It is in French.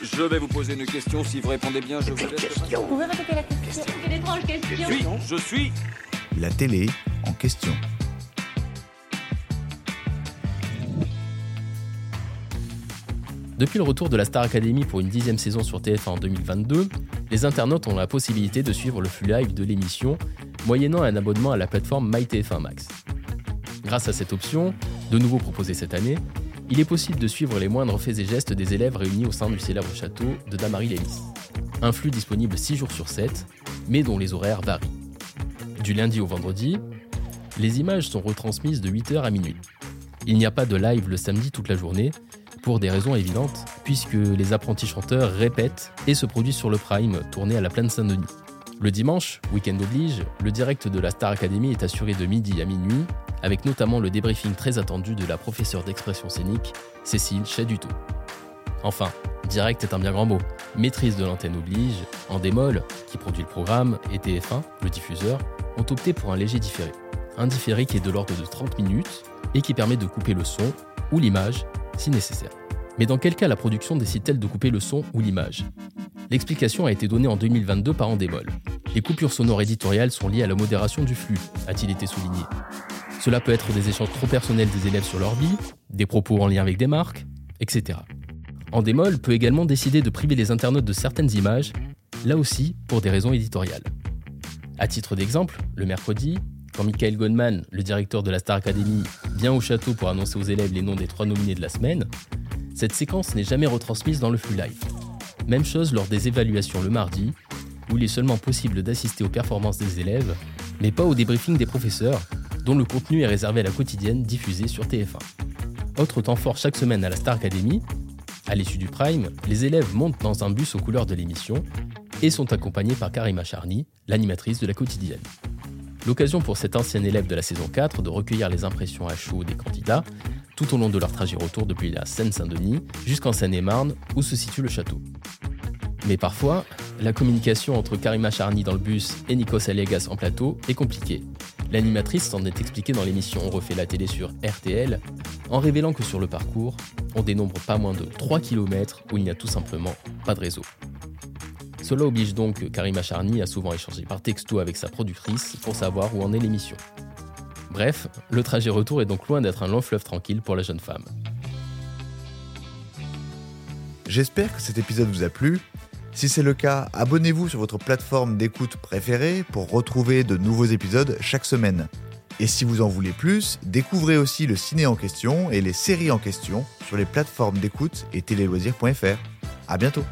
Je vais vous poser une question. Si vous répondez bien, je vous laisse. Vous pouvez répéter la question étrange suis. Je suis. La télé en question. Depuis le retour de la Star Academy pour une dixième saison sur TF1 en 2022, les internautes ont la possibilité de suivre le flux live de l'émission, moyennant un abonnement à la plateforme MyTF1 Max. Grâce à cette option, de nouveau proposée cette année, il est possible de suivre les moindres faits et gestes des élèves réunis au sein du célèbre château de Damary Lélis. Un flux disponible 6 jours sur 7, mais dont les horaires varient. Du lundi au vendredi, les images sont retransmises de 8h à minuit. Il n'y a pas de live le samedi toute la journée, pour des raisons évidentes, puisque les apprentis chanteurs répètent et se produisent sur le Prime, tourné à la plaine Saint-Denis. Le dimanche, week-end oblige, le direct de la Star Academy est assuré de midi à minuit, avec notamment le débriefing très attendu de la professeure d'expression scénique, Cécile Chaduto. Enfin, direct est un bien grand mot. Maîtrise de l'antenne oblige, Endemol, qui produit le programme, et TF1, le diffuseur, ont opté pour un léger différé. Un différé qui est de l'ordre de 30 minutes et qui permet de couper le son ou l'image si nécessaire. Mais dans quel cas la production décide-t-elle de couper le son ou l'image? L'explication a été donnée en 2022 par Endemol. Les coupures sonores éditoriales sont liées à la modération du flux, a-t-il été souligné. Cela peut être des échanges trop personnels des élèves sur leur vie, des propos en lien avec des marques, etc. Endemol peut également décider de priver les internautes de certaines images, là aussi pour des raisons éditoriales. À titre d'exemple, le mercredi, quand Michael Goldman, le directeur de la Star Academy, vient au château pour annoncer aux élèves les noms des trois nominés de la semaine, cette séquence n'est jamais retransmise dans le flux live. Même chose lors des évaluations le mardi, où il est seulement possible d'assister aux performances des élèves, mais pas au débriefing des professeurs, dont le contenu est réservé à la quotidienne diffusée sur TF1. Autre temps fort chaque semaine à la Star Academy, à l'issue du Prime, les élèves montent dans un bus aux couleurs de l'émission et sont accompagnés par Karima Charny, l'animatrice de la quotidienne. L'occasion pour cet ancien élève de la saison 4 de recueillir les impressions à chaud des candidats tout au long de leur trajet retour depuis la Seine-Saint-Denis jusqu'en Seine-et-Marne où se situe le château. Mais parfois, la communication entre Karima Charny dans le bus et Nikos Aliagas en plateau est compliquée. L'animatrice s'en est expliquée dans l'émission On refait la télé sur RTL en révélant que sur le parcours, on dénombre pas moins de 3 km où il n'y a tout simplement pas de réseau. Cela oblige donc Karima Charny à souvent échanger par texto avec sa productrice pour savoir où en est l'émission. Bref, le trajet retour est donc loin d'être un long fleuve tranquille pour la jeune femme. J'espère que cet épisode vous a plu. Si c'est le cas, abonnez-vous sur votre plateforme d'écoute préférée pour retrouver de nouveaux épisodes chaque semaine. Et si vous en voulez plus, découvrez aussi le ciné en question et les séries en question sur les plateformes d'écoute et téléloisirs.fr. À bientôt!